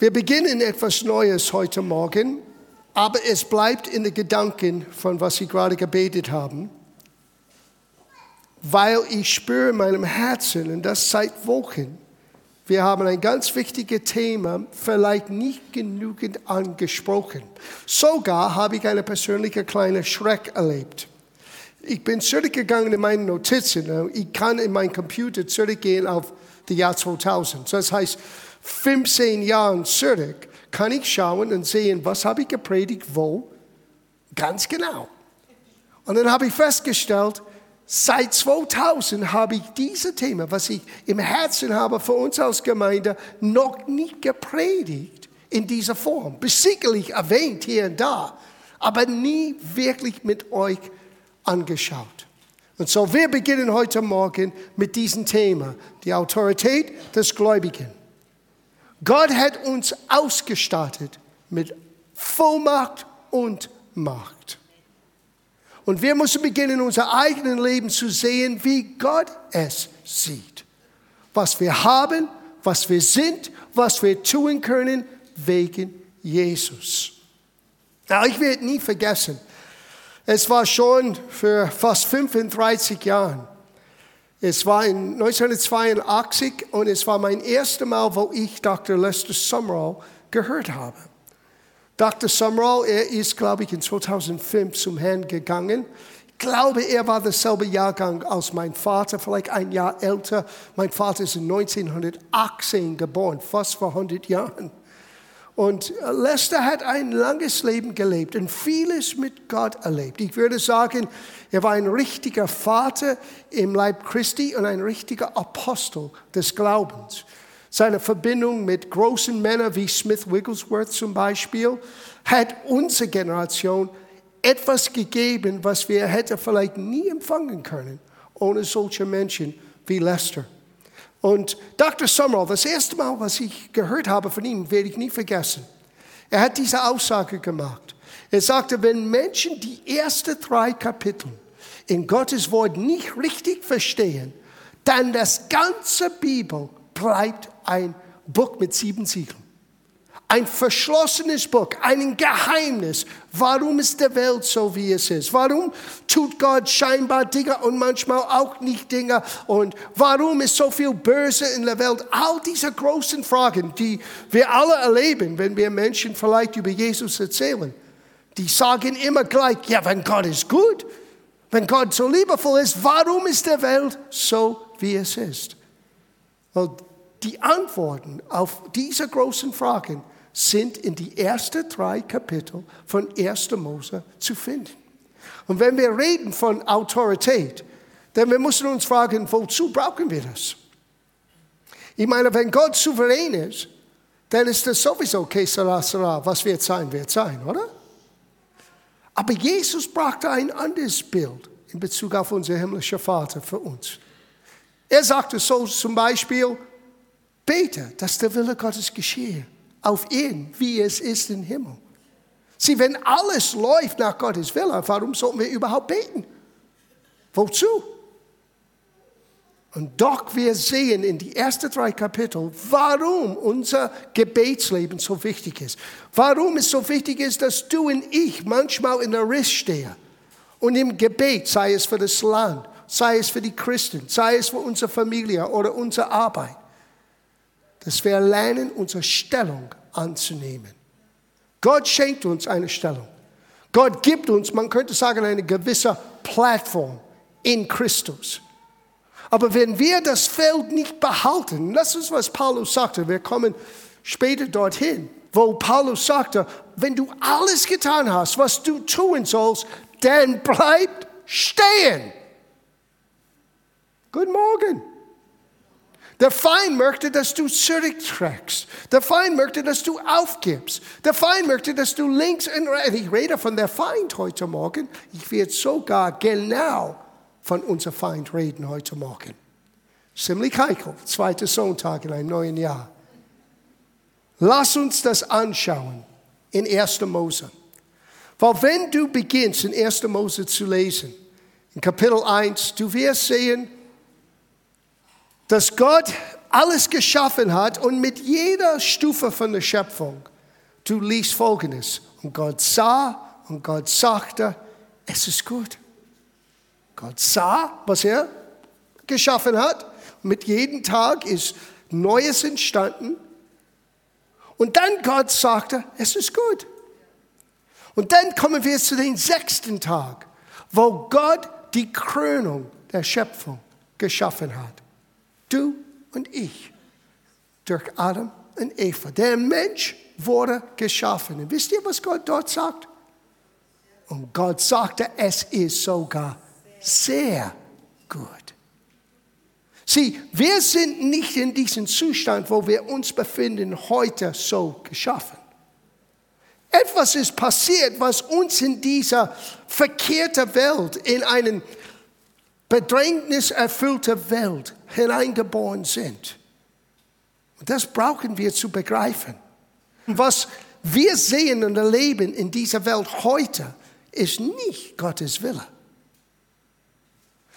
Wir beginnen etwas Neues heute Morgen, aber es bleibt in den Gedanken von was Sie gerade gebetet haben, weil ich spüre in meinem Herzen, und das seit Wochen, wir haben ein ganz wichtiges Thema vielleicht nicht genügend angesprochen. Sogar habe ich eine persönliche kleine Schreck erlebt. Ich bin zurückgegangen in meine Notizen. Ich kann in meinen Computer zurückgehen auf das Jahr 2000. Das heißt, 15 Jahren zurück kann ich schauen und sehen, was habe ich gepredigt, wo, ganz genau. Und dann habe ich festgestellt, seit 2000 habe ich dieses Thema, was ich im Herzen habe für uns als Gemeinde, noch nicht gepredigt in dieser Form. Sicherlich erwähnt hier und da, aber nie wirklich mit euch angeschaut. Und so, wir beginnen heute Morgen mit diesem Thema, die Autorität des Gläubigen. Gott hat uns ausgestattet mit Vollmacht und Macht. Und wir müssen beginnen, in unser eigenes Leben zu sehen, wie Gott es sieht. Was wir haben, was wir sind, was wir tun können wegen Jesus. Ja, ich werde nie vergessen, es war schon für fast 35 Jahren. Es war in 1982 und es war mein erstes Mal, wo ich Dr. Lester Summerall gehört habe. Dr. Summerall, er ist, glaube ich, in 2005 zum Herrn gegangen. Ich glaube, er war derselbe Jahrgang als mein Vater, vielleicht ein Jahr älter. Mein Vater ist in 1918 geboren, fast vor 100 Jahren. Und Lester hat ein langes Leben gelebt und vieles mit Gott erlebt. Ich würde sagen, er war ein richtiger Vater im Leib Christi und ein richtiger Apostel des Glaubens. Seine Verbindung mit großen Männern wie Smith Wigglesworth zum Beispiel hat unsere Generation etwas gegeben, was wir hätten vielleicht nie empfangen können ohne solche Menschen wie Lester. Und Dr. Summerall, das erste Mal, was ich gehört habe von ihm, werde ich nie vergessen. Er hat diese Aussage gemacht. Er sagte, wenn Menschen die ersten drei Kapitel in Gottes Wort nicht richtig verstehen, dann das ganze Bibel bleibt ein Buch mit sieben Siegeln ein verschlossenes Buch, ein Geheimnis. Warum ist die Welt so, wie es ist? Warum tut Gott scheinbar Dinge und manchmal auch nicht Dinge? Und warum ist so viel Böse in der Welt? All diese großen Fragen, die wir alle erleben, wenn wir Menschen vielleicht über Jesus erzählen, die sagen immer gleich, ja, wenn Gott ist gut, wenn Gott so liebevoll ist, warum ist die Welt so, wie es ist? Und die Antworten auf diese großen Fragen sind in die ersten drei Kapitel von 1. Mose zu finden. Und wenn wir reden von Autorität, dann wir müssen uns fragen, wozu brauchen wir das? Ich meine, wenn Gott souverän ist, dann ist das sowieso que sera, sera. Was wird sein, wird sein, oder? Aber Jesus brachte ein anderes Bild in Bezug auf unser himmlischer Vater für uns. Er sagte so zum Beispiel, bete, dass der Wille Gottes geschehe auf ihn, wie es ist im Himmel. Sieh, wenn alles läuft nach Gottes Wille, warum sollten wir überhaupt beten? Wozu? Und doch wir sehen in die ersten drei Kapitel, warum unser Gebetsleben so wichtig ist. Warum es so wichtig ist, dass du und ich manchmal in der Riss stehen und im Gebet, sei es für das Land, sei es für die Christen, sei es für unsere Familie oder unsere Arbeit, dass wir lernen, unsere Stellung anzunehmen. Gott schenkt uns eine Stellung. Gott gibt uns, man könnte sagen, eine gewisse Plattform in Christus. Aber wenn wir das Feld nicht behalten, das ist, was Paulus sagte, wir kommen später dorthin, wo Paulus sagte, wenn du alles getan hast, was du tun sollst, dann bleib stehen. Guten Morgen. Der Feind möchte, dass du zurückträgst. Der Feind möchte, dass du aufgibst. Der Feind möchte, dass du links und rechts. Ich rede von der Feind heute Morgen. Ich werde sogar genau von unserem Feind reden heute Morgen. Ziemlich heikel. Zweiter Sonntag in einem neuen Jahr. Lass uns das anschauen in 1. Mose. Weil wenn du beginnst in 1. Mose zu lesen, in Kapitel 1, du wirst sehen, dass Gott alles geschaffen hat und mit jeder Stufe von der Schöpfung, du liest Folgendes. Und Gott sah und Gott sagte, es ist gut. Gott sah, was er geschaffen hat. Mit jedem Tag ist Neues entstanden. Und dann Gott sagte, es ist gut. Und dann kommen wir zu dem sechsten Tag, wo Gott die Krönung der Schöpfung geschaffen hat. Du und ich. Durch Adam und Eva. Der Mensch wurde geschaffen. Und wisst ihr, was Gott dort sagt? Und Gott sagte, es ist sogar sehr gut. Sieh, wir sind nicht in diesem Zustand, wo wir uns befinden, heute so geschaffen. Etwas ist passiert, was uns in dieser verkehrten Welt, in eine bedrängniserfüllte Welt hineingeboren sind. Und das brauchen wir zu begreifen. Was wir sehen und erleben in dieser Welt heute, ist nicht Gottes Wille.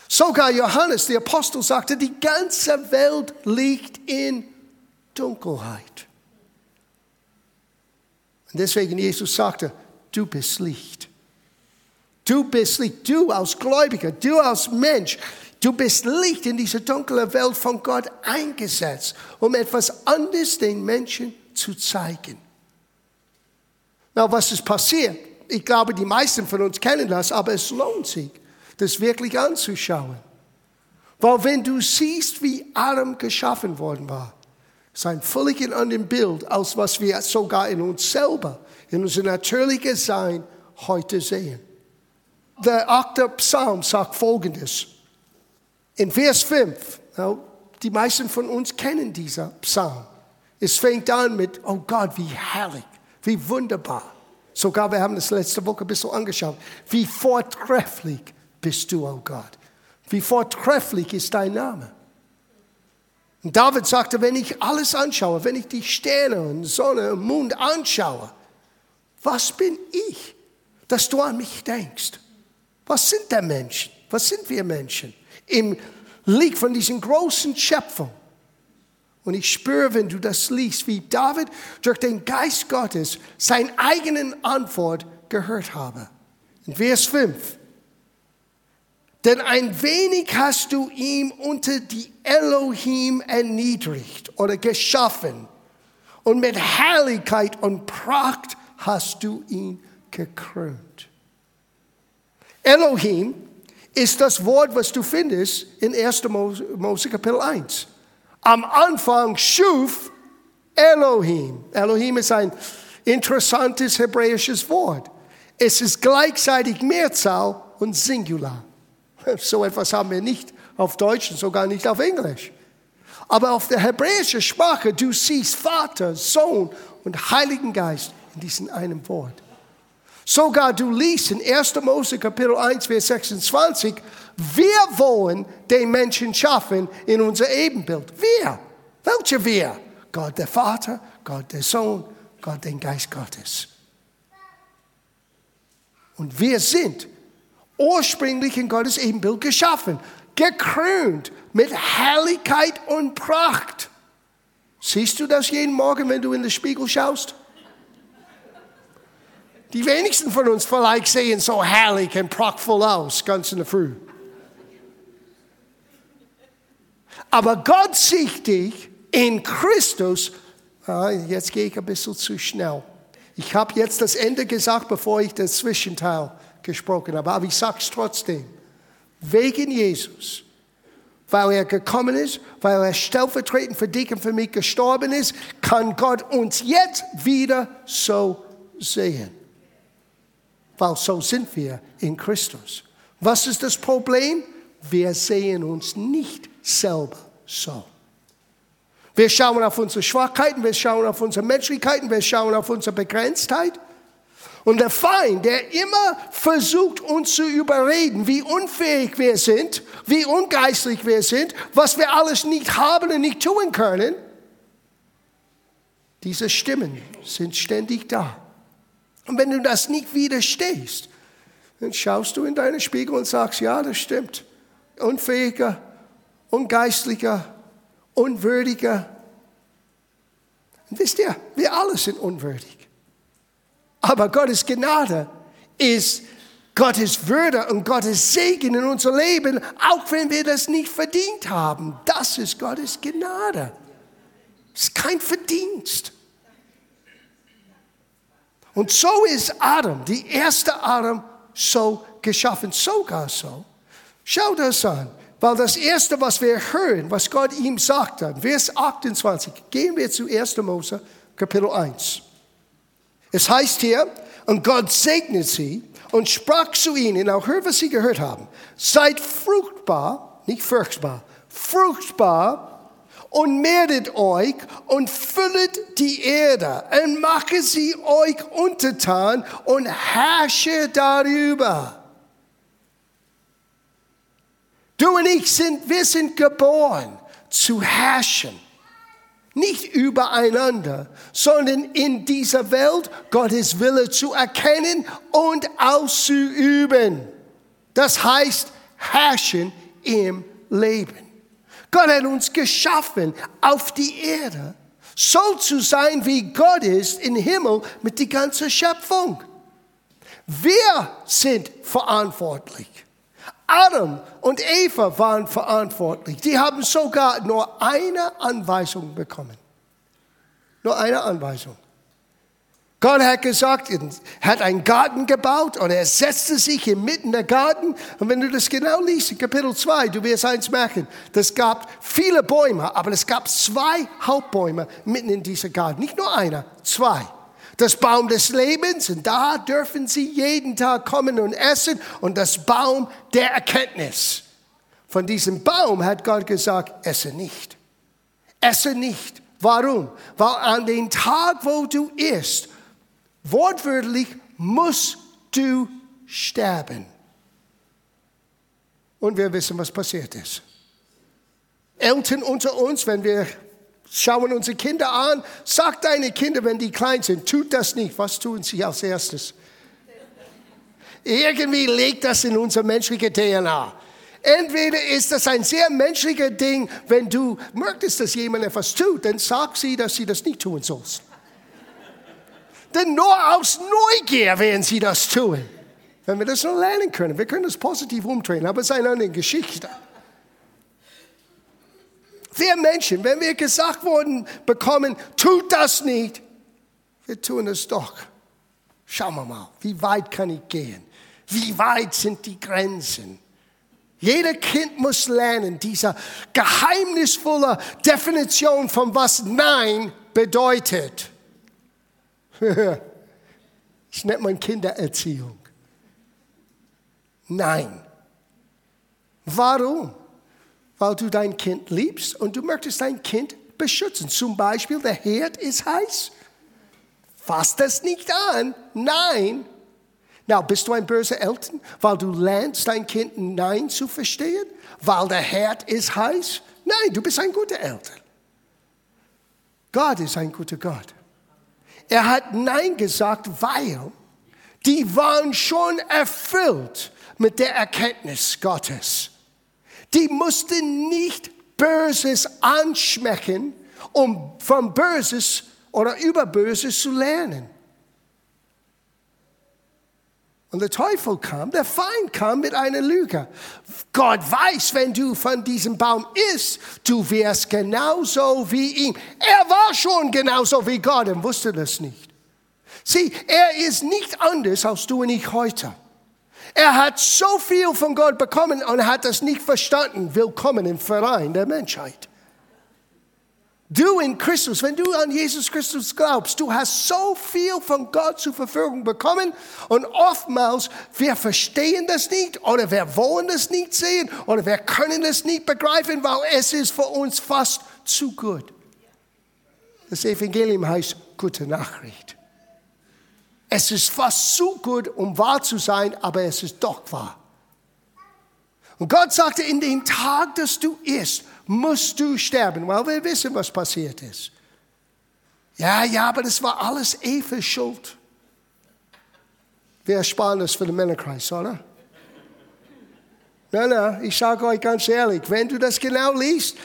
Sogar Johannes, der Apostel, sagte, die ganze Welt liegt in Dunkelheit. Und deswegen Jesus sagte, du bist Licht. Du bist Licht, du als Gläubiger, du als Mensch, du bist Licht in diese dunkle Welt von Gott eingesetzt, um etwas anderes den Menschen zu zeigen. Na, was ist passiert? Ich glaube, die meisten von uns kennen das, aber es lohnt sich, das wirklich anzuschauen. Weil wenn du siehst, wie Adam geschaffen worden war, ist ein völlig anderes Bild, als was wir sogar in uns selber, in unser natürliches Sein heute sehen. Der achte Psalm sagt folgendes. In Vers 5, die meisten von uns kennen diesen Psalm. Es fängt an mit, oh Gott, wie herrlich, wie wunderbar. Sogar wir haben das letzte Woche ein bisschen angeschaut. Wie vortrefflich bist du, oh Gott. Wie vortrefflich ist dein Name. Und David sagte, wenn ich alles anschaue, wenn ich die Sterne und Sonne und Mond anschaue, was bin ich, dass du an mich denkst? Was sind der Menschen? Was sind wir Menschen? Im Licht von diesen großen Schöpfung. Und ich spüre, wenn du das liest, wie David durch den Geist Gottes seine eigenen Antwort gehört habe. In Vers 5. Denn ein wenig hast du ihm unter die Elohim erniedrigt oder geschaffen. Und mit Herrlichkeit und Pracht hast du ihn gekrönt. Elohim ist das Wort, was du findest in 1. Mose Kapitel 1. Am Anfang schuf Elohim. Elohim ist ein interessantes hebräisches Wort. Es ist gleichzeitig Mehrzahl und Singular. So etwas haben wir nicht auf Deutsch und sogar nicht auf Englisch. Aber auf der hebräischen Sprache, du siehst Vater, Sohn und Heiligen Geist in diesem einen Wort. Sogar du liest in 1. Mose Kapitel 1, Vers 26, wir wollen den Menschen schaffen in unser Ebenbild. Wir. Welche wir? Gott der Vater, Gott der Sohn, Gott den Geist Gottes. Und wir sind ursprünglich in Gottes Ebenbild geschaffen, gekrönt mit Herrlichkeit und Pracht. Siehst du das jeden Morgen, wenn du in den Spiegel schaust? Die wenigsten von uns vielleicht sehen so herrlich und prachtvoll aus, ganz in der Früh. Aber Gott sieht dich in Christus. Ah, jetzt gehe ich ein bisschen zu schnell. Ich habe jetzt das Ende gesagt, bevor ich das Zwischenteil gesprochen habe. Aber ich sage es trotzdem. Wegen Jesus. Weil er gekommen ist, weil er stellvertretend für dich und für mich gestorben ist, kann Gott uns jetzt wieder so sehen. Weil so sind wir in Christus. Was ist das Problem? Wir sehen uns nicht selber so. Wir schauen auf unsere Schwachheiten, wir schauen auf unsere Menschlichkeiten, wir schauen auf unsere Begrenztheit. Und der Feind, der immer versucht, uns zu überreden, wie unfähig wir sind, wie ungeistlich wir sind, was wir alles nicht haben und nicht tun können, diese Stimmen sind ständig da. Und wenn du das nicht widerstehst, dann schaust du in deinen Spiegel und sagst, ja, das stimmt. Unfähiger, ungeistlicher, unwürdiger. Und wisst ihr, wir alle sind unwürdig. Aber Gottes Gnade ist Gottes Würde und Gottes Segen in unser Leben, auch wenn wir das nicht verdient haben. Das ist Gottes Gnade. Es ist kein Verdienst. Und so ist Adam, die erste Adam, so geschaffen, sogar so. Schau das an, weil das erste, was wir hören, was Gott ihm sagte, Vers 28, gehen wir zu 1. Mose, Kapitel 1. Es heißt hier, und Gott segnet sie und sprach zu ihnen, auch hört, was sie gehört haben, seid fruchtbar, nicht furchtbar, fruchtbar und mehret euch und füllet die Erde und mache sie euch untertan und herrsche darüber. Du und ich sind, wir sind geboren zu herrschen. Nicht übereinander, sondern in dieser Welt Gottes Wille zu erkennen und auszuüben. Das heißt, herrschen im Leben. Gott hat uns geschaffen auf die Erde, so zu sein, wie Gott ist im Himmel mit der ganzen Schöpfung. Wir sind verantwortlich. Adam und Eva waren verantwortlich. Die haben sogar nur eine Anweisung bekommen. Nur eine Anweisung. Gott hat gesagt, er hat einen Garten gebaut und er setzte sich inmitten der Garten. Und wenn du das genau liest, in Kapitel 2, du wirst eins merken, es gab viele Bäume, aber es gab zwei Hauptbäume mitten in diesem Garten. Nicht nur einer, zwei. Das Baum des Lebens und da dürfen sie jeden Tag kommen und essen und das Baum der Erkenntnis. Von diesem Baum hat Gott gesagt, esse nicht. Esse nicht. Warum? Weil an dem Tag, wo du isst, Wortwörtlich musst du sterben. Und wir wissen, was passiert ist. Eltern unter uns, wenn wir schauen unsere Kinder an, sagt deine Kinder, wenn die klein sind, tut das nicht. Was tun sie als erstes? Irgendwie liegt das in unser menschlicher DNA. Entweder ist das ein sehr menschlicher Ding, wenn du möchtest, dass jemand etwas tut, dann sag sie, dass sie das nicht tun sollst. Denn nur aus Neugier werden sie das tun. Wenn wir das nur lernen können, wir können das positiv umdrehen, aber es ist eine andere Geschichte. Wir Menschen, wenn wir gesagt worden bekommen, tut das nicht, wir tun es doch. Schauen wir mal, wie weit kann ich gehen? Wie weit sind die Grenzen? Jeder Kind muss lernen, diese geheimnisvolle Definition von was Nein bedeutet. Ich nenne man Kindererziehung. Nein. Warum? Weil du dein Kind liebst und du möchtest dein Kind beschützen. Zum Beispiel, der Herd ist heiß. Fass das nicht an. Nein. Na, bist du ein böser Eltern, weil du lernst, dein Kind Nein zu verstehen? Weil der Herd ist heiß? Nein, du bist ein guter Eltern. Gott ist ein guter Gott. Er hat Nein gesagt, weil die waren schon erfüllt mit der Erkenntnis Gottes. Die mussten nicht Böses anschmecken, um vom Böses oder über Böses zu lernen. Und der Teufel kam, der Feind kam mit einer Lüge. Gott weiß, wenn du von diesem Baum isst, du wirst genauso wie ihm. Er war schon genauso wie Gott und wusste das nicht. Sieh, er ist nicht anders als du und ich heute. Er hat so viel von Gott bekommen und hat das nicht verstanden. Willkommen im Verein der Menschheit. Du in Christus, wenn du an Jesus Christus glaubst, du hast so viel von Gott zur Verfügung bekommen und oftmals wir verstehen das nicht oder wir wollen das nicht sehen oder wir können es nicht begreifen, weil es ist für uns fast zu gut. Das Evangelium heißt gute Nachricht. Es ist fast zu gut, um wahr zu sein, aber es ist doch wahr. Und Gott sagte, in den Tag, dass du isst, musst du sterben, weil wir wissen, was passiert ist. Ja, ja, aber das war alles Eva Schuld. Wir ersparen das für den Männerkreis, oder? Nein, nein, ich sage euch ganz ehrlich, wenn du das genau liest,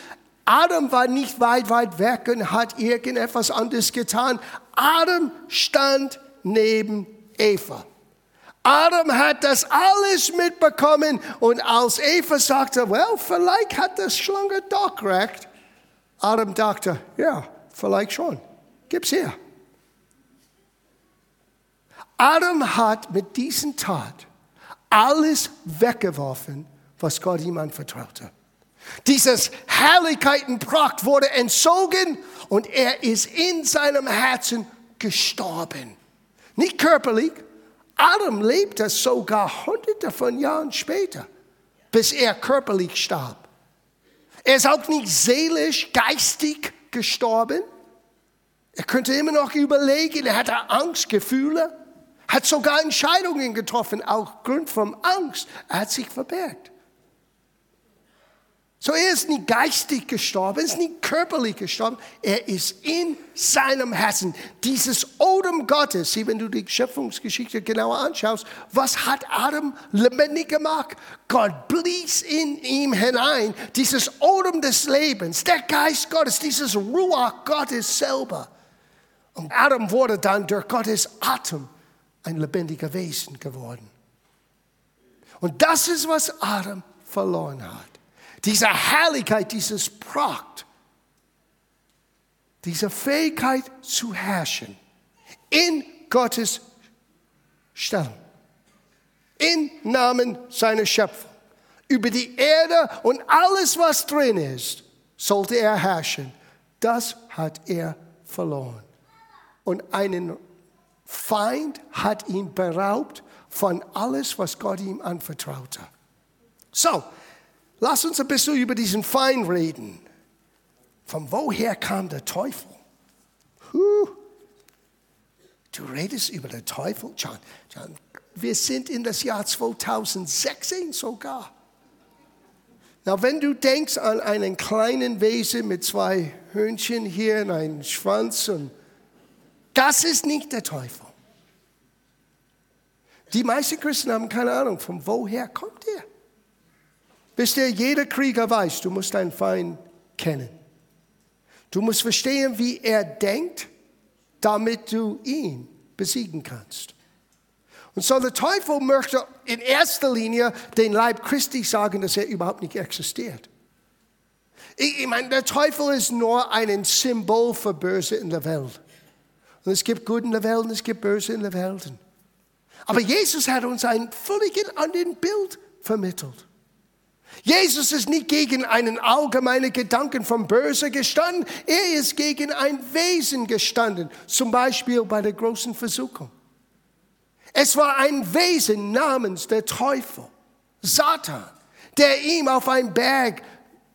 Adam war nicht weit, weit weg und hat irgendetwas anderes getan. Adam stand neben Eva. Adam hat das alles mitbekommen und als Eva sagte, well, vielleicht hat das Schlange doch recht, Adam dachte, ja, vielleicht schon, gib's her. Adam hat mit diesem Tat alles weggeworfen, was Gott ihm anvertraute. Dieses Herrlichkeitenpracht wurde entzogen und er ist in seinem Herzen gestorben. Nicht körperlich. Adam lebte sogar hunderte von Jahren später, bis er körperlich starb. Er ist auch nicht seelisch, geistig gestorben. Er könnte immer noch überlegen, er hatte Angstgefühle, hat sogar Entscheidungen getroffen, auch Grund von Angst. Er hat sich verbergt. So, er ist nicht geistig gestorben, er ist nicht körperlich gestorben, er ist in seinem Herzen. Dieses Odem Gottes, wenn du die Schöpfungsgeschichte genauer anschaust, was hat Adam lebendig gemacht? Gott blies in ihm hinein dieses Odem des Lebens, der Geist Gottes, dieses Ruach Gottes selber. Und Adam wurde dann durch Gottes Atem ein lebendiger Wesen geworden. Und das ist, was Adam verloren hat diese Herrlichkeit, dieses Pracht, diese Fähigkeit zu herrschen in Gottes Stellung, im Namen seiner Schöpfung. Über die Erde und alles, was drin ist, sollte er herrschen. Das hat er verloren. Und einen Feind hat ihn beraubt von alles, was Gott ihm anvertraute. So, Lass uns ein bisschen über diesen Feind reden. Von woher kam der Teufel? Huh. Du redest über den Teufel, John. John. Wir sind in das Jahr 2016 sogar. Na, wenn du denkst an einen kleinen Wesen mit zwei Hörnchen hier und einem Schwanz, und das ist nicht der Teufel. Die meisten Christen haben keine Ahnung, von woher kommt er. Wisst ihr, jeder Krieger weiß, du musst deinen Feind kennen. Du musst verstehen, wie er denkt, damit du ihn besiegen kannst. Und so der Teufel möchte in erster Linie den Leib Christi sagen, dass er überhaupt nicht existiert. Ich, meine, der Teufel ist nur ein Symbol für Böse in der Welt. Und es gibt Gute in der Welt und es gibt Böse in der Welt. Aber Jesus hat uns ein völlig anderes Bild vermittelt. Jesus ist nicht gegen einen allgemeinen Gedanken vom Böse gestanden, er ist gegen ein Wesen gestanden, zum Beispiel bei der großen Versuchung. Es war ein Wesen namens der Teufel, Satan, der ihm auf einen Berg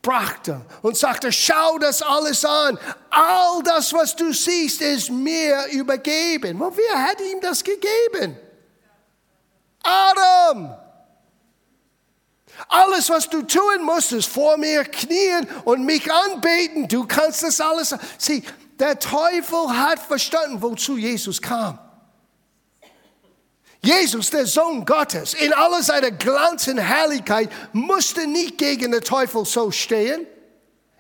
brachte und sagte, schau das alles an, all das, was du siehst, ist mir übergeben. Und wer hat ihm das gegeben? Adam. Alles, was du tun musst, ist vor mir knien und mich anbeten. Du kannst das alles. Sieh, der Teufel hat verstanden, wozu Jesus kam. Jesus, der Sohn Gottes, in aller seiner Glanz und Herrlichkeit, musste nicht gegen den Teufel so stehen.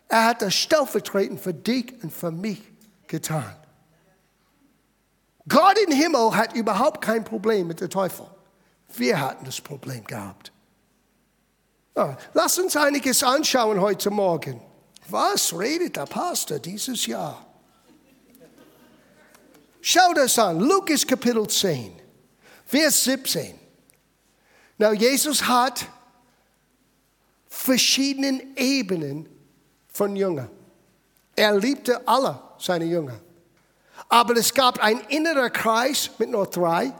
Er hat das stellvertretend für dich und für mich getan. Gott im Himmel hat überhaupt kein Problem mit dem Teufel. Wir hatten das Problem gehabt. Ja, lass uns einiges anschauen heute Morgen. Was redet der Pastor dieses Jahr? Schau das an, Lukas Kapitel 10, Vers 17. Na, Jesus hat verschiedene Ebenen von Jüngern. Er liebte alle seine Jünger. Aber es gab einen inneren Kreis mit nur drei.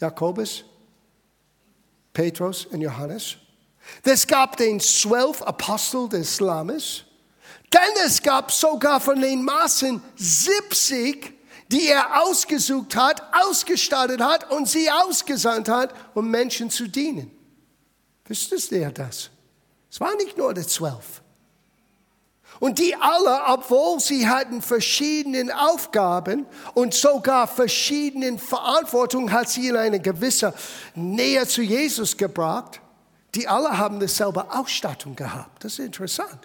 Jakobus, Petrus und Johannes. Es gab den zwölf Apostel des Islames. Denn es gab sogar von den Massen 70, die er ausgesucht hat, ausgestattet hat und sie ausgesandt hat, um Menschen zu dienen. Wüsstest ihr das? Es waren nicht nur die zwölf. Und die alle, obwohl sie hatten verschiedene Aufgaben und sogar verschiedene Verantwortung, hat sie in eine gewisse Nähe zu Jesus gebracht. Die alle haben dieselbe Ausstattung gehabt. Das ist interessant.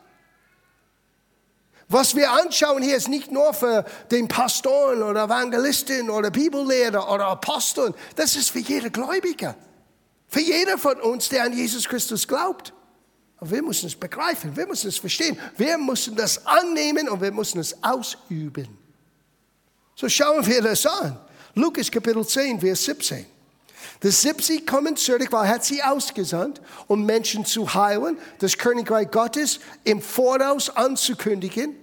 Was wir anschauen hier ist nicht nur für den Pastoren oder Evangelisten oder Bibellehrer oder Aposteln. Das ist für jeder Gläubiger. Für jeder von uns, der an Jesus Christus glaubt. Und wir müssen es begreifen, wir müssen es verstehen, wir müssen das annehmen und wir müssen es ausüben. So schauen wir das an. Lukas Kapitel 10, Vers 17. Die 70 kommen zurück, weil er hat sie ausgesandt, um Menschen zu heilen, das Königreich Gottes im Voraus anzukündigen,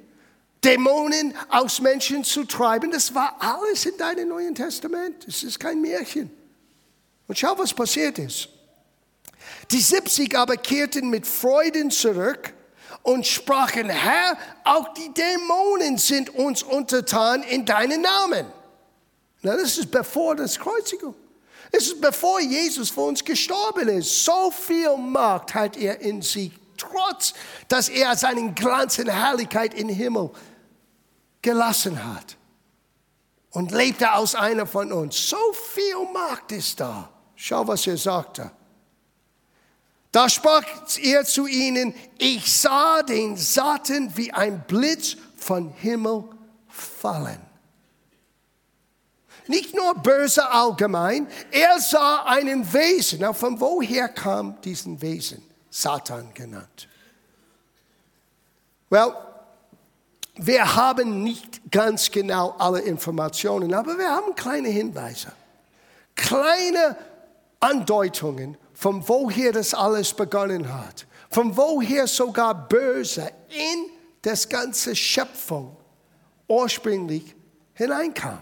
Dämonen aus Menschen zu treiben. Das war alles in deinem Neuen Testament. Es ist kein Märchen. Und schau, was passiert ist. Die 70 aber kehrten mit Freuden zurück und sprachen, Herr, auch die Dämonen sind uns untertan in deinen Namen. Na, das ist bevor das Kreuzigung. Es ist bevor Jesus für uns gestorben ist. So viel Macht hat er in sich, trotz dass er seinen Glanz und Herrlichkeit im Himmel gelassen hat. Und lebte aus einer von uns. So viel Macht ist da. Schau, was er sagte. Da sprach er zu ihnen, ich sah den Satan wie ein Blitz von Himmel fallen nicht nur böse allgemein, er sah einen Wesen. Na, von woher kam diesen Wesen? Satan genannt. Well, wir haben nicht ganz genau alle Informationen, aber wir haben kleine Hinweise, kleine Andeutungen, von woher das alles begonnen hat, von woher sogar Böse in das ganze Schöpfung ursprünglich hineinkam.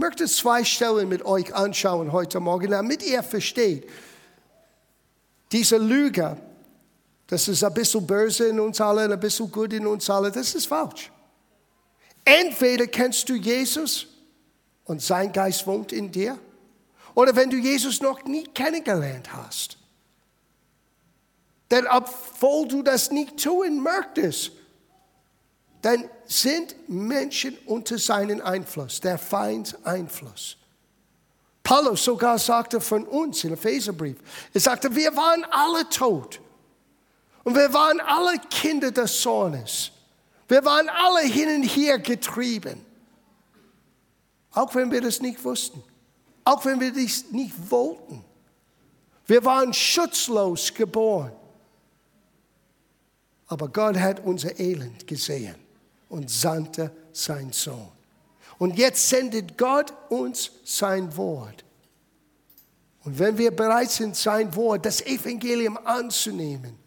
Möchte zwei Stellen mit euch anschauen heute Morgen, damit ihr versteht, diese Lüge, das ist ein bisschen böse in uns alle, ein bisschen gut in uns alle, das ist falsch. Entweder kennst du Jesus und sein Geist wohnt in dir, oder wenn du Jesus noch nie kennengelernt hast. Denn obwohl du das nicht tun möchtest, dann sind Menschen unter seinen Einfluss, der Feind Einfluss. Paulus sogar sagte von uns im Epheserbrief, er sagte, wir waren alle tot. Und wir waren alle Kinder des Sohnes. Wir waren alle hin und her getrieben. Auch wenn wir das nicht wussten. Auch wenn wir das nicht wollten. Wir waren schutzlos geboren. Aber Gott hat unser Elend gesehen und sandte sein Sohn. Und jetzt sendet Gott uns sein Wort. Und wenn wir bereit sind, sein Wort, das Evangelium anzunehmen,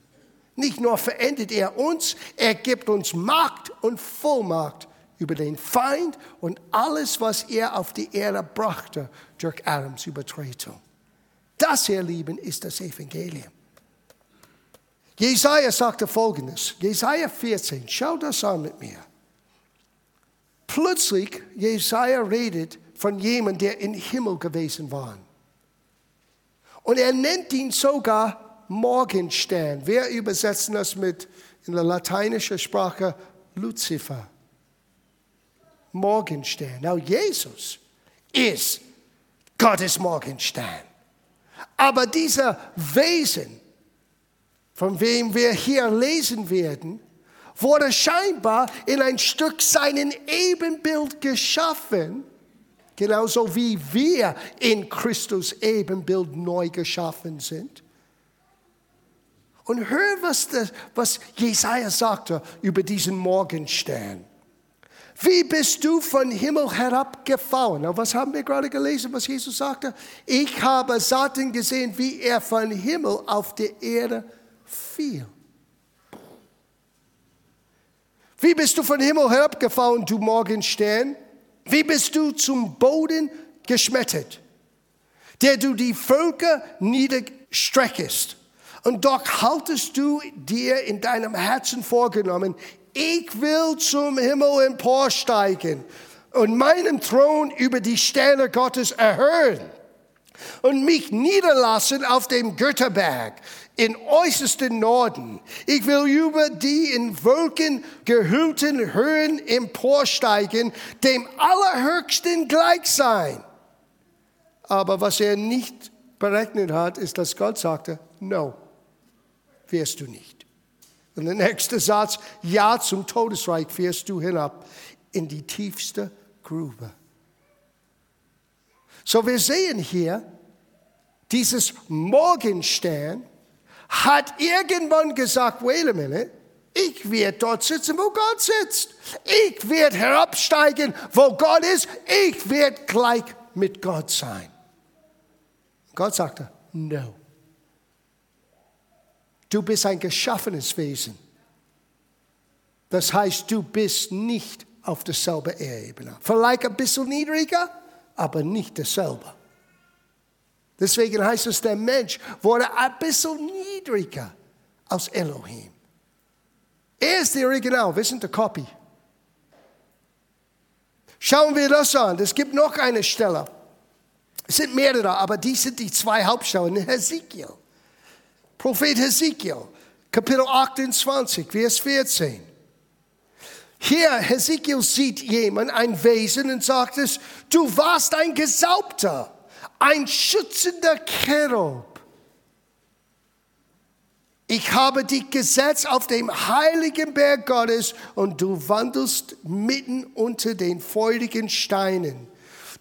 nicht nur verändert er uns, er gibt uns Macht und Vollmacht über den Feind und alles, was er auf die Erde brachte durch Adams Übertretung. Das, ihr Lieben, ist das Evangelium. Jesaja sagte folgendes: Jesaja 14, schau das an mit mir. Plötzlich, Jesaja redet von jemandem, der im Himmel gewesen war. Und er nennt ihn sogar Morgenstern. Wir übersetzen das mit in der lateinischen Sprache Luzifer. Morgenstern. Now, Jesus ist Gottes Morgenstern. Aber dieser Wesen, von wem wir hier lesen werden, wurde scheinbar in ein Stück seinen Ebenbild geschaffen, genauso wie wir in Christus Ebenbild neu geschaffen sind. Und hör, was, das, was Jesaja sagte über diesen Morgenstern. Wie bist du von Himmel herabgefallen? was haben wir gerade gelesen, was Jesus sagte? Ich habe Satan gesehen, wie er von Himmel auf die Erde fiel. Wie bist du von Himmel herabgefallen, du Morgenstern? Wie bist du zum Boden geschmettert, der du die Völker niederstreckest? Und doch haltest du dir in deinem Herzen vorgenommen, ich will zum Himmel emporsteigen und meinen Thron über die Sterne Gottes erhöhen und mich niederlassen auf dem Götterberg in äußersten Norden. Ich will über die in Wolken gehüllten Höhen emporsteigen, dem Allerhöchsten gleich sein. Aber was er nicht berechnet hat, ist, dass Gott sagte, no, wirst du nicht. Und der nächste Satz, ja, zum Todesreich fährst du hinab in die tiefste Grube. So, wir sehen hier, dieses Morgenstern hat irgendwann gesagt, wait a minute, ich werde dort sitzen, wo Gott sitzt. Ich werde herabsteigen, wo Gott ist. Ich werde gleich mit Gott sein. Gott sagte, no. Du bist ein geschaffenes Wesen. Das heißt, du bist nicht auf derselben Ebene. Vielleicht ein bisschen niedriger, aber nicht dasselbe. Deswegen heißt es, der Mensch wurde ein bisschen niedriger als Elohim. Er ist die Original, wir sind die Copy. Schauen wir das an. Es gibt noch eine Stelle. Es sind mehrere, aber die sind die zwei Hauptstellen in Hesekiel. Prophet Hesekiel, Kapitel 28, Vers 14. Hier, Hesekiel sieht jemand, ein Wesen, und sagt es, du warst ein Gesaubter, ein schützender Cherub. Ich habe dich gesetzt auf dem heiligen Berg Gottes und du wandelst mitten unter den feurigen Steinen.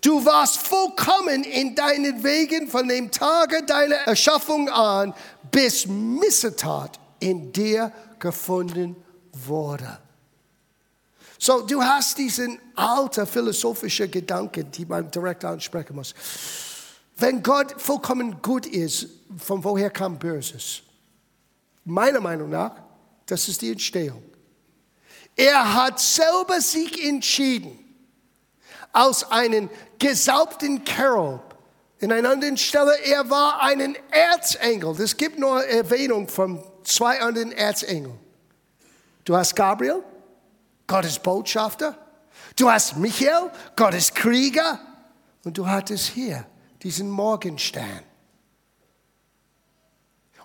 Du warst vollkommen in deinen Wegen von dem Tage deiner Erschaffung an, bis Missetat in dir gefunden wurde. So, du hast diesen alten philosophischen Gedanken, die man direkt ansprechen muss. Wenn Gott vollkommen gut ist, von woher kam Böses? Meiner Meinung nach, das ist die Entstehung. Er hat selber sich entschieden, aus einem gesaubten Cherub, in einer anderen Stelle, er war ein Erzengel. Es gibt nur Erwähnung von zwei anderen Erzengeln. Du hast Gabriel, Gottes Botschafter. Du hast Michael, Gottes Krieger. Und du hattest hier diesen Morgenstern.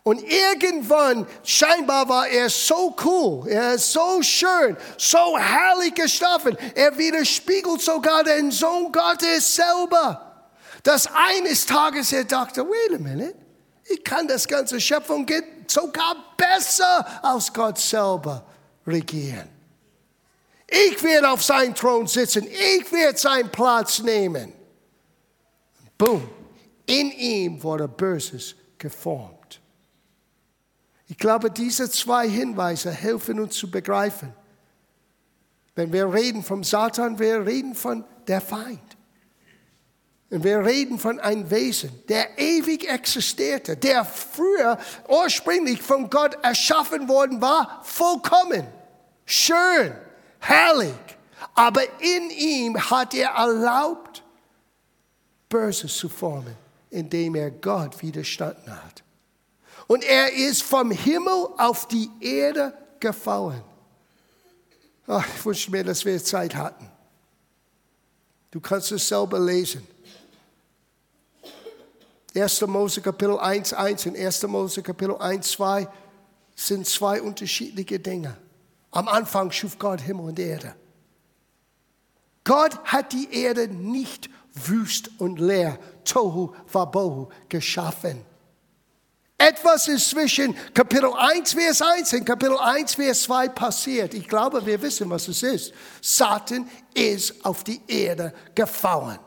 Und irgendwann, scheinbar war er so cool, er ist so schön, so herrlich geschaffen. Er widerspiegelt sogar den Sohn Gottes selber. Dass eines Tages er dachte, wait a minute, ich kann das ganze Schöpfung sogar besser als Gott selber regieren. Ich werde auf seinem Thron sitzen, ich werde seinen Platz nehmen. Boom, in ihm wurde Böses geformt. Ich glaube, diese zwei Hinweise helfen uns zu begreifen. Wenn wir reden vom Satan, wir reden von der Feind. Und wir reden von einem Wesen, der ewig existierte, der früher ursprünglich von Gott erschaffen worden war, vollkommen, schön, herrlich. Aber in ihm hat er erlaubt, Böses zu formen, indem er Gott widerstanden hat. Und er ist vom Himmel auf die Erde gefallen. Ach, ich wünsche mir, dass wir Zeit hatten. Du kannst es selber lesen. 1. Mose Kapitel 1, 1 und 1. Mose Kapitel 1, 2 sind zwei unterschiedliche Dinge. Am Anfang schuf Gott Himmel und Erde. Gott hat die Erde nicht wüst und leer, Tohu Wabohu, geschaffen. Etwas ist zwischen Kapitel 1, Vers 1 und Kapitel 1, Vers 2 passiert. Ich glaube, wir wissen, was es ist. Satan ist auf die Erde gefallen.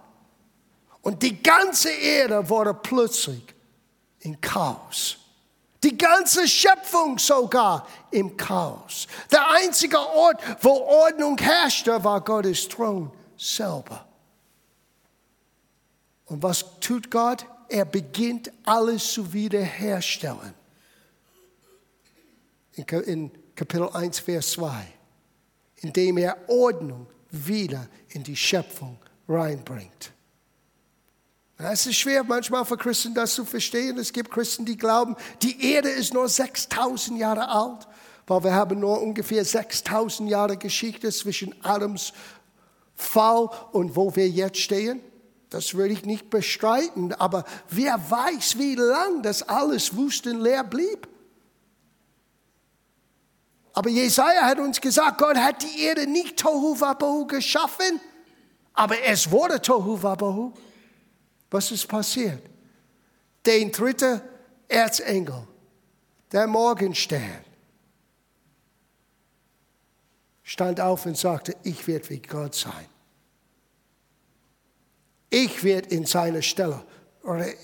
Und die ganze Erde wurde plötzlich in Chaos. Die ganze Schöpfung sogar im Chaos. Der einzige Ort, wo Ordnung herrschte, war Gottes Thron selber. Und was tut Gott? er beginnt alles zu wiederherstellen. In Kapitel 1, Vers 2. Indem er Ordnung wieder in die Schöpfung reinbringt. Es ist schwer manchmal für Christen das zu verstehen. Es gibt Christen, die glauben, die Erde ist nur 6000 Jahre alt, weil wir haben nur ungefähr 6000 Jahre Geschichte zwischen Adams Fall und wo wir jetzt stehen. Das würde ich nicht bestreiten, aber wer weiß, wie lang das alles wüstenleer blieb. Aber Jesaja hat uns gesagt, Gott hat die Erde nicht Tohu Wabohu geschaffen, aber es wurde Tohu Wabohu. Was ist passiert? Den dritten Erzengel, der Morgenstern, stand auf und sagte, ich werde wie Gott sein. Ich werde in seiner Stelle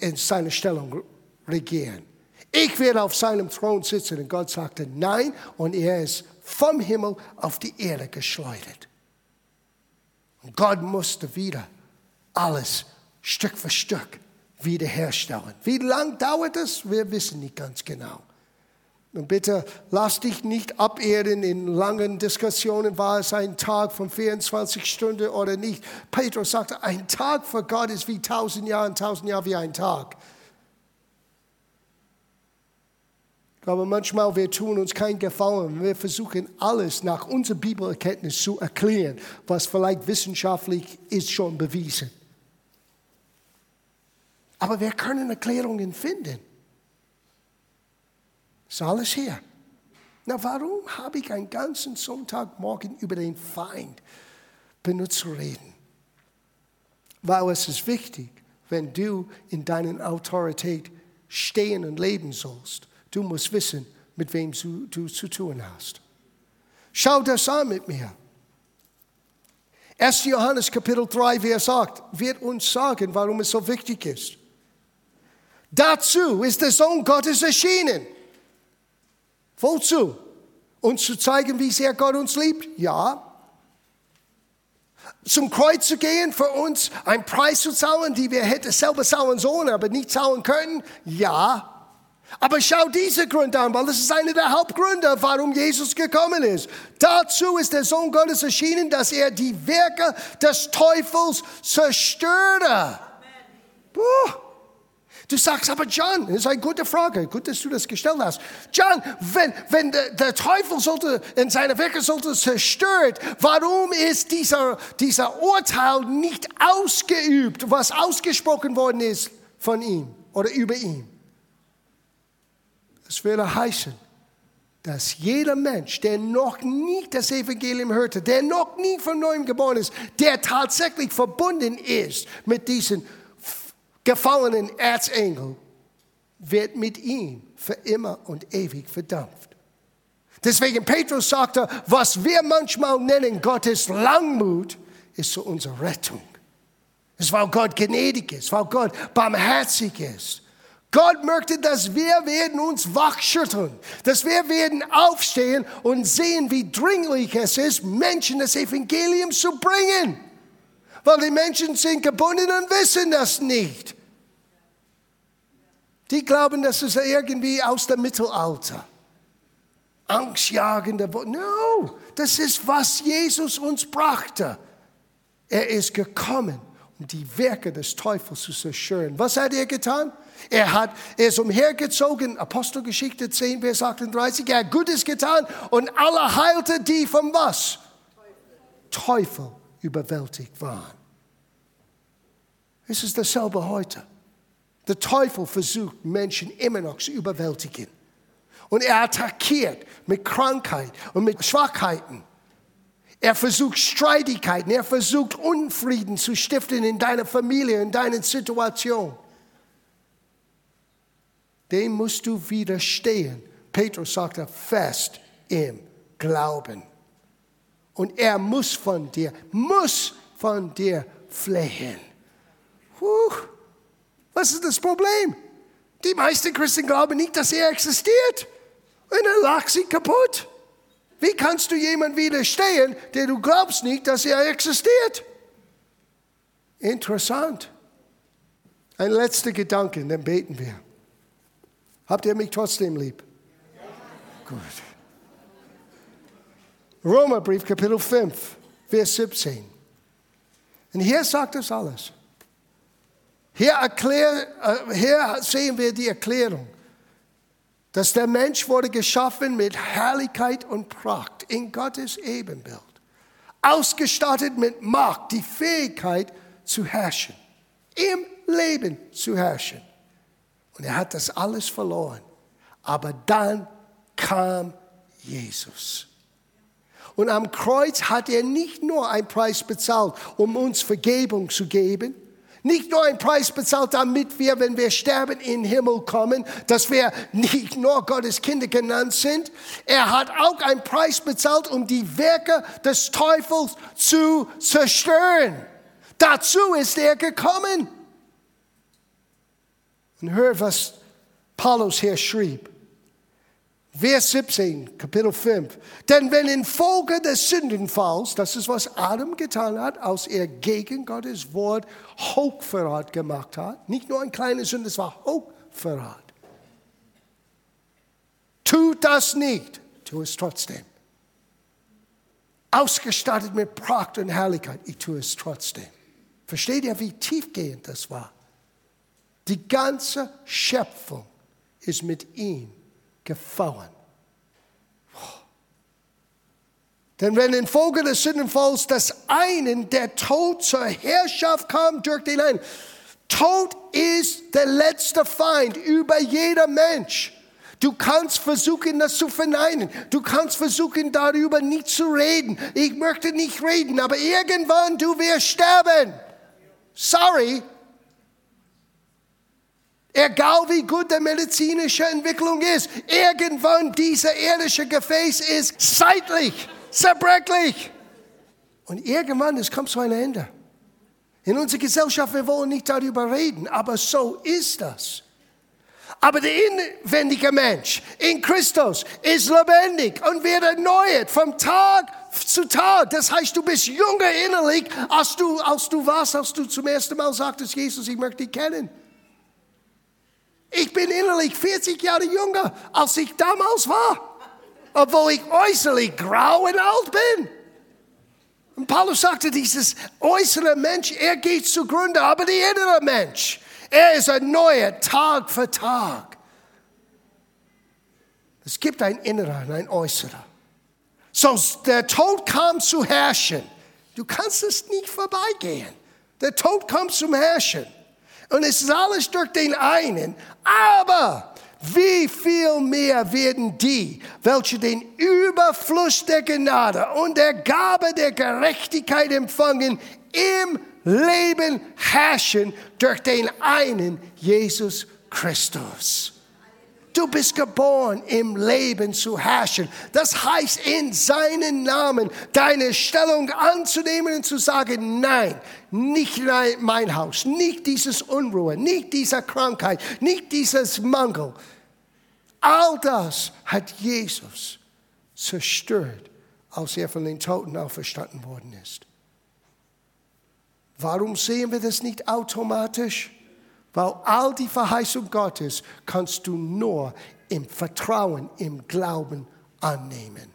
in seiner Stellung regieren. Ich werde auf seinem Thron sitzen. Und Gott sagte nein und er ist vom Himmel auf die Erde geschleudert. Und Gott musste wieder alles Stück für Stück wiederherstellen. Wie lang dauert es? Wir wissen nicht ganz genau. Und bitte lass dich nicht abirren in langen Diskussionen, war es ein Tag von 24 Stunden oder nicht. Petrus sagte, ein Tag für Gott ist wie tausend Jahre, tausend Jahre wie ein Tag. Aber manchmal wir tun uns keinen Gefallen. Wir versuchen alles nach unserer Bibelerkenntnis zu erklären, was vielleicht wissenschaftlich ist schon bewiesen. Aber wir können Erklärungen finden. Ist alles hier. Na, warum habe ich einen ganzen Sonntagmorgen über den Feind benutzt zu reden? Weil es ist wichtig, wenn du in deiner Autorität stehen und leben sollst Du musst wissen, mit wem du, du zu tun hast. Schau das an mit mir. 1. Johannes Kapitel 3, Vers 8 wird uns sagen, warum es so wichtig ist. Dazu ist der Sohn Gottes erschienen. Wozu? Uns zu zeigen, wie sehr Gott uns liebt? Ja. Zum Kreuz zu gehen, für uns einen Preis zu zahlen, die wir hätten selber zahlen sollen, aber nicht zahlen können? Ja. Aber schau diese Gründe an, weil das ist einer der Hauptgründe, warum Jesus gekommen ist. Dazu ist der Sohn Gottes erschienen, dass er die Werke des Teufels zerstöre. Du sagst, aber John, das ist eine gute Frage. Gut, dass du das gestellt hast. John, wenn, wenn der, der Teufel sollte, in seine Werke sollte zerstört, warum ist dieser, dieser Urteil nicht ausgeübt, was ausgesprochen worden ist von ihm oder über ihn? Das würde heißen, dass jeder Mensch, der noch nie das Evangelium hörte, der noch nie von neuem geboren ist, der tatsächlich verbunden ist mit diesem gefallenen Erzengel, wird mit ihm für immer und ewig verdampft. Deswegen Petrus sagte, was wir manchmal nennen Gottes Langmut, ist so unsere Rettung. Es ist, weil Gott gnädig ist, weil Gott barmherzig ist. Gott möchte, dass wir werden uns wachschütteln, dass wir werden aufstehen und sehen, wie dringlich es ist, Menschen das Evangelium zu bringen. Weil die Menschen sind gebunden und wissen das nicht. Die glauben, das ist irgendwie aus dem Mittelalter. Angstjagende. No, das ist, was Jesus uns brachte. Er ist gekommen, um die Werke des Teufels zu zerstören. Was hat er getan? Er, hat, er ist umhergezogen, Apostelgeschichte 10, Vers 38, er hat Gutes getan und alle heilte, die von was? Teufel, Teufel überwältigt waren. Es ist dasselbe heute. Der Teufel versucht, Menschen immer noch zu überwältigen. Und er attackiert mit Krankheit und mit Schwachheiten. Er versucht Streitigkeiten, er versucht Unfrieden zu stiften in deiner Familie, in deiner Situation dem musst du widerstehen. Petrus sagte, fest im Glauben. Und er muss von dir, muss von dir flehen. Puh, was ist das Problem? Die meisten Christen glauben nicht, dass er existiert. Und er lacht sie kaputt. Wie kannst du jemand widerstehen, der du glaubst nicht, dass er existiert? Interessant. Ein letzter Gedanke, dann beten wir. Habt ihr mich trotzdem lieb? Ja. Gut. Römerbrief, Kapitel 5, Vers 17. Und hier sagt es alles. Hier, erklär, äh, hier sehen wir die Erklärung, dass der Mensch wurde geschaffen mit Herrlichkeit und Pracht in Gottes Ebenbild. Ausgestattet mit Macht, die Fähigkeit zu herrschen. Im Leben zu herrschen. Und er hat das alles verloren. Aber dann kam Jesus. Und am Kreuz hat er nicht nur einen Preis bezahlt, um uns Vergebung zu geben, nicht nur einen Preis bezahlt, damit wir, wenn wir sterben, in den Himmel kommen, dass wir nicht nur Gottes Kinder genannt sind. Er hat auch einen Preis bezahlt, um die Werke des Teufels zu zerstören. Dazu ist er gekommen. Und hör, was Paulus hier schrieb. Vers 17, Kapitel 5. Denn wenn infolge des Sündenfalls, das ist was Adam getan hat, als er gegen Gottes Wort Hochverrat gemacht hat, nicht nur ein kleines Sünde, es war Hochverrat. Tut das nicht, tu es trotzdem. Ausgestattet mit Pracht und Herrlichkeit, ich tue es trotzdem. Versteht ihr, wie tiefgehend das war? Die ganze Schöpfung ist mit ihm gefallen. Denn wenn infolge des Sündenfalls das einen der Tod zur Herrschaft kam durch den einen, Tod ist der letzte Feind über jeder Mensch. Du kannst versuchen, das zu verneinen. Du kannst versuchen, darüber nicht zu reden. Ich möchte nicht reden, aber irgendwann du wirst sterben. Sorry, Egal wie gut die medizinische Entwicklung ist, irgendwann dieser irdische Gefäß ist zeitlich zerbrechlich. Und irgendwann, es kommt zu einem Ende. In unserer Gesellschaft, wir wollen nicht darüber reden, aber so ist das. Aber der inwendige Mensch in Christus ist lebendig und wird erneuert vom Tag zu Tag. Das heißt, du bist jünger innerlich, als du, als du warst, als du zum ersten Mal sagtest, Jesus, ich möchte dich kennen. Ich bin innerlich 40 Jahre jünger, als ich damals war, obwohl ich äußerlich grau und alt bin. Und Paulus sagte, dieses äußere Mensch, er geht zugrunde, aber der innere Mensch, er ist ein neuer Tag für Tag. Es gibt ein innerer und ein äußerer. So, der Tod kam zu herrschen. Du kannst es nicht vorbeigehen. Der Tod kommt zum Herrschen. Und es ist alles durch den einen. Aber wie viel mehr werden die, welche den Überfluss der Gnade und der Gabe der Gerechtigkeit empfangen, im Leben herrschen durch den einen Jesus Christus. Du bist geboren, im Leben zu herrschen. Das heißt, in seinen Namen deine Stellung anzunehmen und zu sagen, nein, nicht mein Haus, nicht dieses Unruhe, nicht diese Krankheit, nicht dieses Mangel. All das hat Jesus zerstört, als er von den Toten auferstanden worden ist. Warum sehen wir das nicht automatisch? Weil all die Verheißung Gottes kannst du nur im Vertrauen, im Glauben annehmen.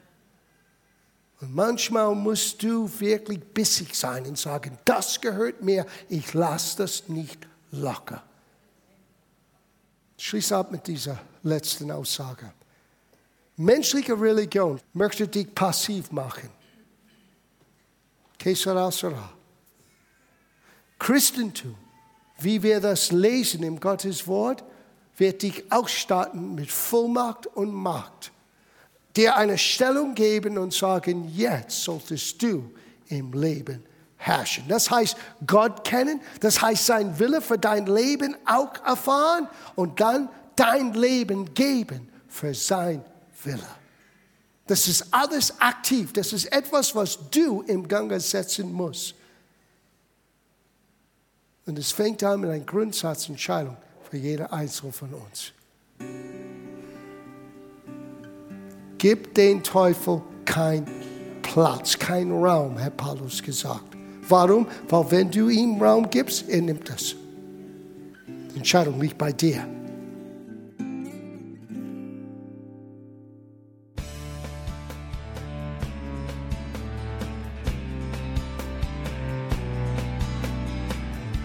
Und manchmal musst du wirklich bissig sein und sagen, das gehört mir, ich lasse das nicht locker. Schließ ab mit dieser letzten Aussage. Menschliche Religion möchte dich passiv machen. Que sera. Christentum wie wir das lesen im Gottes Wort, wird dich ausstatten mit Vollmacht und Macht, dir eine Stellung geben und sagen, jetzt solltest du im Leben herrschen. Das heißt, Gott kennen, das heißt, sein Wille für dein Leben auch erfahren und dann dein Leben geben für sein Wille. Das ist alles aktiv, das ist etwas, was du im Gange setzen musst. Und es fängt an mit einer Grundsatzentscheidung für jeder Einzelne von uns. Gib den Teufel keinen Platz, keinen Raum, hat Paulus gesagt. Warum? Weil wenn du ihm Raum gibst, er nimmt das. Die Entscheidung liegt bei dir.